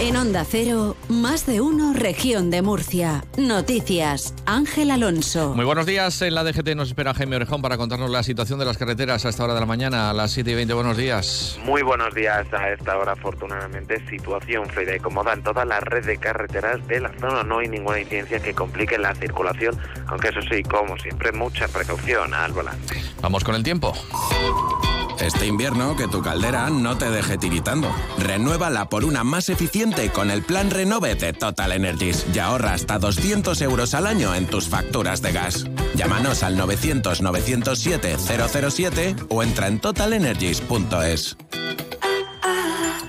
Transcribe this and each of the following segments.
En Onda Cero, más de uno, región de Murcia. Noticias, Ángel Alonso. Muy buenos días. En la DGT nos espera Jaime Orejón para contarnos la situación de las carreteras a esta hora de la mañana, a las 7 y 20. Buenos días. Muy buenos días. A esta hora, afortunadamente, situación fluida y cómoda en toda la red de carreteras de la zona. No hay ninguna incidencia que complique la circulación, aunque eso sí, como siempre, mucha precaución al volante. Vamos con el tiempo. Este invierno que tu caldera no te deje tiritando. Renuévala por una más eficiente con el plan Renove de Total Energies y ahorra hasta 200 euros al año en tus facturas de gas. Llámanos al 900-907-007 o entra en totalenergies.es.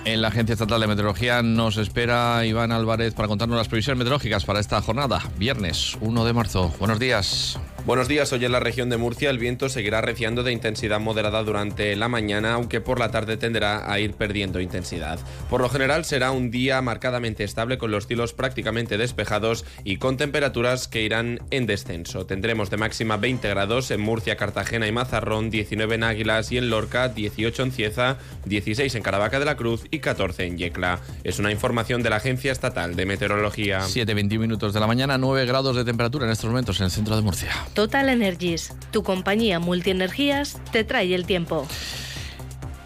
En la Agencia Estatal de Meteorología nos espera Iván Álvarez para contarnos las previsiones meteorológicas para esta jornada, viernes 1 de marzo. Buenos días. Buenos días, hoy en la región de Murcia el viento seguirá reciando de intensidad moderada durante la mañana, aunque por la tarde tenderá a ir perdiendo intensidad. Por lo general será un día marcadamente estable con los cielos prácticamente despejados y con temperaturas que irán en descenso. Tendremos de máxima 20 grados en Murcia, Cartagena y Mazarrón, 19 en Águilas y en Lorca, 18 en Cieza, 16 en Caravaca de la Cruz y 14 en Yecla. Es una información de la Agencia Estatal de Meteorología. 7.21 minutos de la mañana, 9 grados de temperatura en estos momentos en el centro de Murcia. Total Energies, tu compañía multienergías, te trae el tiempo.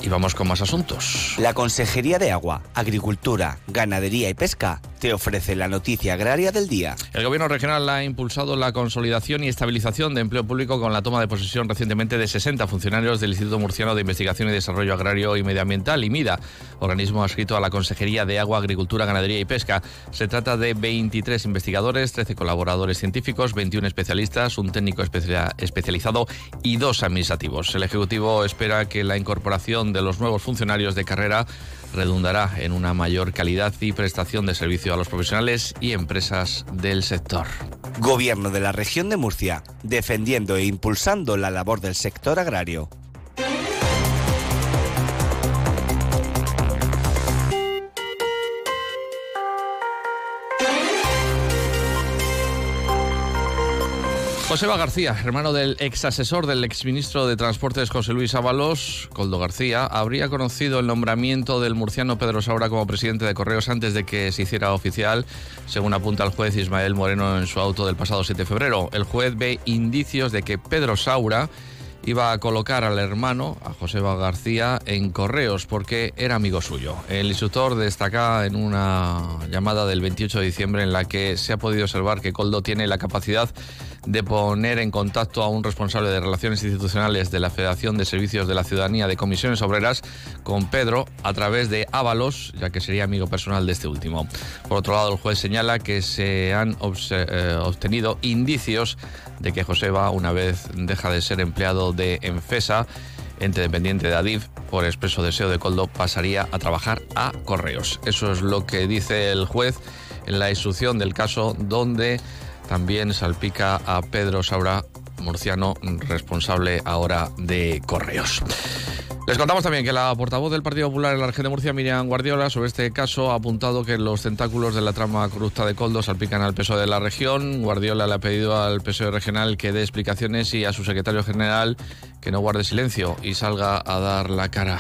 Y vamos con más asuntos. La Consejería de Agua, Agricultura, Ganadería y Pesca te ofrece la noticia agraria del día. El Gobierno regional ha impulsado la consolidación y estabilización de empleo público con la toma de posesión recientemente de 60 funcionarios del Instituto Murciano de Investigación y Desarrollo Agrario y Medioambiental, IMIDA, organismo adscrito a la Consejería de Agua, Agricultura, Ganadería y Pesca. Se trata de 23 investigadores, 13 colaboradores científicos, 21 especialistas, un técnico especializado y dos administrativos. El Ejecutivo espera que la incorporación de los nuevos funcionarios de carrera redundará en una mayor calidad y prestación de servicio a los profesionales y empresas del sector. Gobierno de la región de Murcia, defendiendo e impulsando la labor del sector agrario. Joseba García, hermano del ex asesor del exministro de Transportes José Luis Ábalos, Coldo García, habría conocido el nombramiento del murciano Pedro Saura como presidente de Correos antes de que se hiciera oficial, según apunta el juez Ismael Moreno en su auto del pasado 7 de febrero. El juez ve indicios de que Pedro Saura iba a colocar al hermano, a Joseba García, en correos porque era amigo suyo. El instructor destaca en una llamada del 28 de diciembre en la que se ha podido observar que Coldo tiene la capacidad de poner en contacto a un responsable de relaciones institucionales de la Federación de Servicios de la Ciudadanía de Comisiones Obreras con Pedro a través de Ábalos, ya que sería amigo personal de este último. Por otro lado, el juez señala que se han eh, obtenido indicios de que Joseba, una vez deja de ser empleado de Enfesa, ente dependiente de Adif, por expreso deseo de Coldo, pasaría a trabajar a Correos. Eso es lo que dice el juez en la instrucción del caso donde también salpica a Pedro Saura, murciano, responsable ahora de Correos. Les contamos también que la portavoz del Partido Popular en la región de Murcia, Miriam Guardiola, sobre este caso ha apuntado que los tentáculos de la trama corrupta de Coldo salpican al PSOE de la región. Guardiola le ha pedido al PSOE regional que dé explicaciones y a su secretario general que no guarde silencio y salga a dar la cara.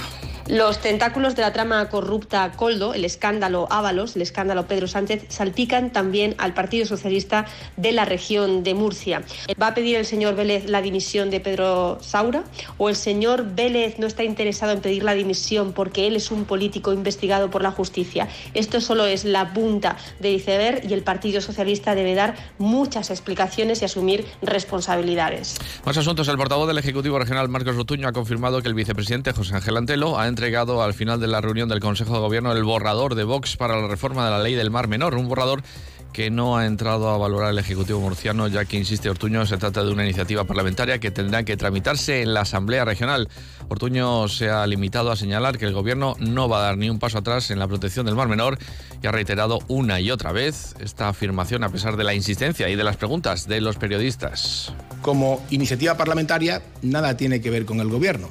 Los tentáculos de la trama corrupta Coldo, el escándalo Ábalos, el escándalo Pedro Sánchez, salpican también al Partido Socialista de la región de Murcia. ¿Va a pedir el señor Vélez la dimisión de Pedro Saura? ¿O el señor Vélez no está interesado en pedir la dimisión porque él es un político investigado por la justicia? Esto solo es la punta de iceberg y el Partido Socialista debe dar muchas explicaciones y asumir responsabilidades. Más asuntos. El portavoz del Ejecutivo Regional, Marcos Rotuño, ha confirmado que el vicepresidente José Ángel Antelo ha entregado al final de la reunión del Consejo de Gobierno el borrador de Vox para la reforma de la ley del Mar Menor, un borrador que no ha entrado a valorar el Ejecutivo murciano, ya que, insiste Ortuño, se trata de una iniciativa parlamentaria que tendrá que tramitarse en la Asamblea Regional. Ortuño se ha limitado a señalar que el Gobierno no va a dar ni un paso atrás en la protección del Mar Menor y ha reiterado una y otra vez esta afirmación a pesar de la insistencia y de las preguntas de los periodistas. Como iniciativa parlamentaria, nada tiene que ver con el Gobierno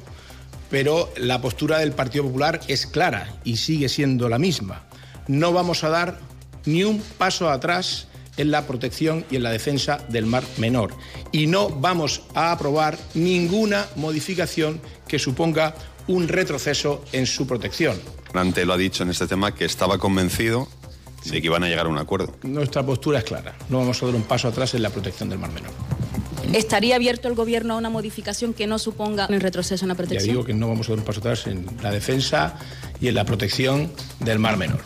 pero la postura del Partido Popular es clara y sigue siendo la misma. No vamos a dar ni un paso atrás en la protección y en la defensa del mar menor. Y no vamos a aprobar ninguna modificación que suponga un retroceso en su protección. Ante lo ha dicho en este tema que estaba convencido de que van a llegar a un acuerdo. Nuestra postura es clara. No vamos a dar un paso atrás en la protección del Mar Menor. ¿Estaría abierto el Gobierno a una modificación que no suponga un retroceso en la protección? Ya digo que no vamos a dar un paso atrás en la defensa y en la protección del Mar Menor.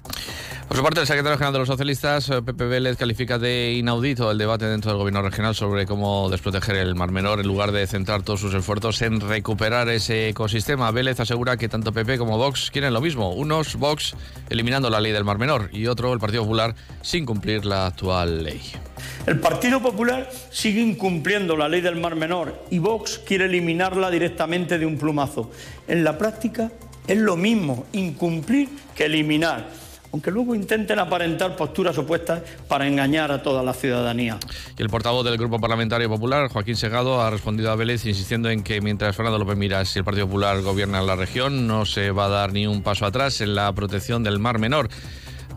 Por su parte, el secretario general de los socialistas, eh, Pepe Vélez, califica de inaudito el debate dentro del gobierno regional sobre cómo desproteger el Mar Menor en lugar de centrar todos sus esfuerzos en recuperar ese ecosistema. Vélez asegura que tanto Pepe como Vox quieren lo mismo. Unos, Vox, eliminando la ley del Mar Menor y otro, el Partido Popular, sin cumplir la actual ley. El Partido Popular sigue incumpliendo la ley del Mar Menor y Vox quiere eliminarla directamente de un plumazo. En la práctica es lo mismo incumplir que eliminar aunque luego intenten aparentar posturas opuestas para engañar a toda la ciudadanía. Y el portavoz del Grupo Parlamentario Popular, Joaquín Segado, ha respondido a Vélez insistiendo en que mientras Fernando López Miras y el Partido Popular gobiernan la región, no se va a dar ni un paso atrás en la protección del Mar Menor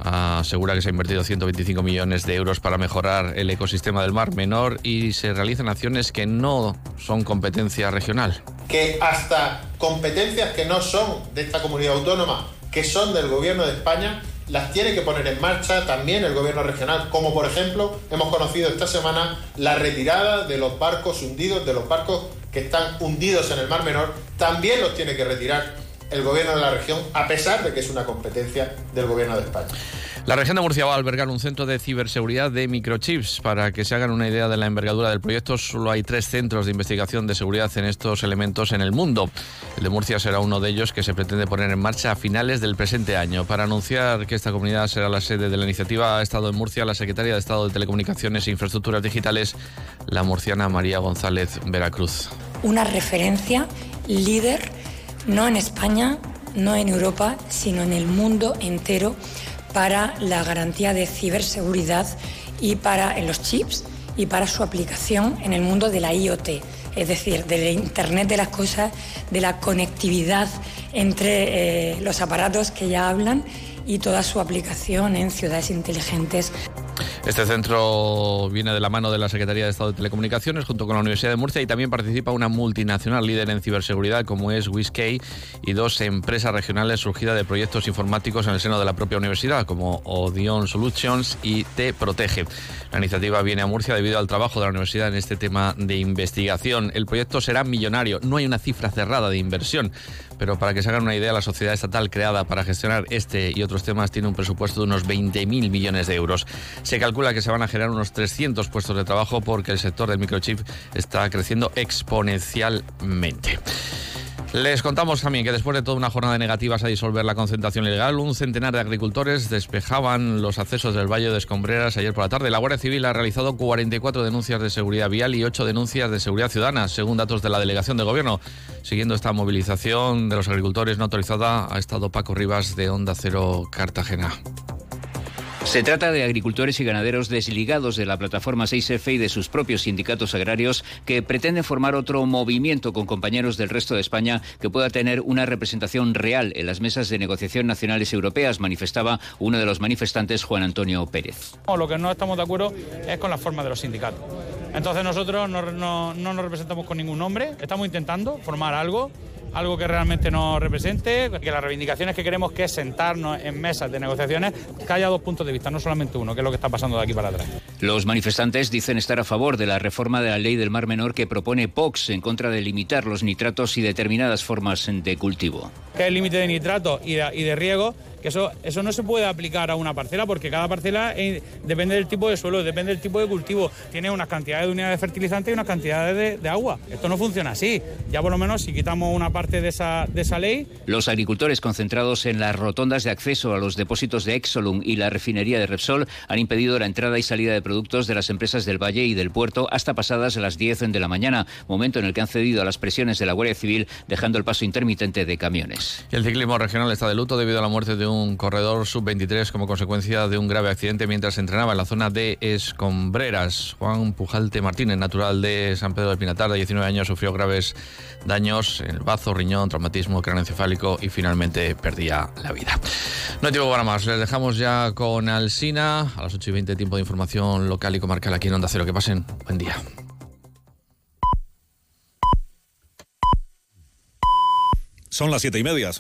asegura que se ha invertido 125 millones de euros para mejorar el ecosistema del Mar Menor y se realizan acciones que no son competencia regional. Que hasta competencias que no son de esta comunidad autónoma, que son del Gobierno de España, las tiene que poner en marcha también el Gobierno regional, como por ejemplo hemos conocido esta semana la retirada de los barcos hundidos, de los barcos que están hundidos en el Mar Menor, también los tiene que retirar el gobierno de la región, a pesar de que es una competencia del gobierno de España. La región de Murcia va a albergar un centro de ciberseguridad de microchips. Para que se hagan una idea de la envergadura del proyecto, solo hay tres centros de investigación de seguridad en estos elementos en el mundo. El de Murcia será uno de ellos que se pretende poner en marcha a finales del presente año. Para anunciar que esta comunidad será la sede de la iniciativa, ha estado en Murcia la secretaria de Estado de Telecomunicaciones e Infraestructuras Digitales, la murciana María González Veracruz. Una referencia líder, no en España, no en Europa, sino en el mundo entero para la garantía de ciberseguridad y para en los chips y para su aplicación en el mundo de la IoT, es decir, del Internet de las cosas, de la conectividad entre eh, los aparatos que ya hablan y toda su aplicación en ciudades inteligentes. Este centro viene de la mano de la Secretaría de Estado de Telecomunicaciones junto con la Universidad de Murcia y también participa una multinacional líder en ciberseguridad como es WISK y dos empresas regionales surgidas de proyectos informáticos en el seno de la propia universidad como Odion Solutions y Te Protege. La iniciativa viene a Murcia debido al trabajo de la universidad en este tema de investigación. El proyecto será millonario, no hay una cifra cerrada de inversión, pero para que se hagan una idea, la sociedad estatal creada para gestionar este y otros temas tiene un presupuesto de unos 20.000 millones de euros. Se que se van a generar unos 300 puestos de trabajo porque el sector del microchip está creciendo exponencialmente. Les contamos también que después de toda una jornada de negativas a disolver la concentración ilegal, un centenar de agricultores despejaban los accesos del Valle de Escombreras ayer por la tarde. La Guardia Civil ha realizado 44 denuncias de seguridad vial y 8 denuncias de seguridad ciudadana, según datos de la Delegación de Gobierno. Siguiendo esta movilización de los agricultores no autorizada, ha estado Paco Rivas de Onda Cero Cartagena. Se trata de agricultores y ganaderos desligados de la plataforma 6F y de sus propios sindicatos agrarios que pretenden formar otro movimiento con compañeros del resto de España que pueda tener una representación real en las mesas de negociación nacionales europeas, manifestaba uno de los manifestantes, Juan Antonio Pérez. Lo que no estamos de acuerdo es con la forma de los sindicatos. Entonces nosotros no, no nos representamos con ningún nombre, estamos intentando formar algo algo que realmente nos represente, que las reivindicaciones que queremos que es sentarnos en mesas de negociaciones, que haya dos puntos de vista, no solamente uno, que es lo que está pasando de aquí para atrás. Los manifestantes dicen estar a favor de la reforma de la ley del Mar Menor que propone POX en contra de limitar los nitratos y determinadas formas de cultivo. Que el límite de nitratos y de riego que eso, eso no se puede aplicar a una parcela porque cada parcela eh, depende del tipo de suelo, depende del tipo de cultivo, tiene unas cantidades de unidades de fertilizante y unas cantidades de, agua. Esto no funciona así. Ya por lo menos si quitamos una parte de esa, de esa ley. Los agricultores concentrados en las rotondas de acceso a los depósitos de Exolum y la refinería de Repsol han impedido la entrada y salida de productos de las empresas del Valle y del puerto hasta pasadas las 10 de la mañana, momento en el que han cedido a las presiones de la Guardia Civil, dejando el paso intermitente de camiones. el ciclismo regional está de luto debido a la muerte de un un corredor sub-23 como consecuencia de un grave accidente mientras entrenaba en la zona de Escombreras. Juan Pujalte Martínez, natural de San Pedro del Pinatar, de 19 años, sufrió graves daños en el bazo, riñón, traumatismo craneoencefálico y finalmente perdía la vida. No hay tiempo para más. Les dejamos ya con Alsina a las 8 y 20, tiempo de información local y comarcal aquí en Onda Cero. Que pasen. Buen día. Son las siete y media.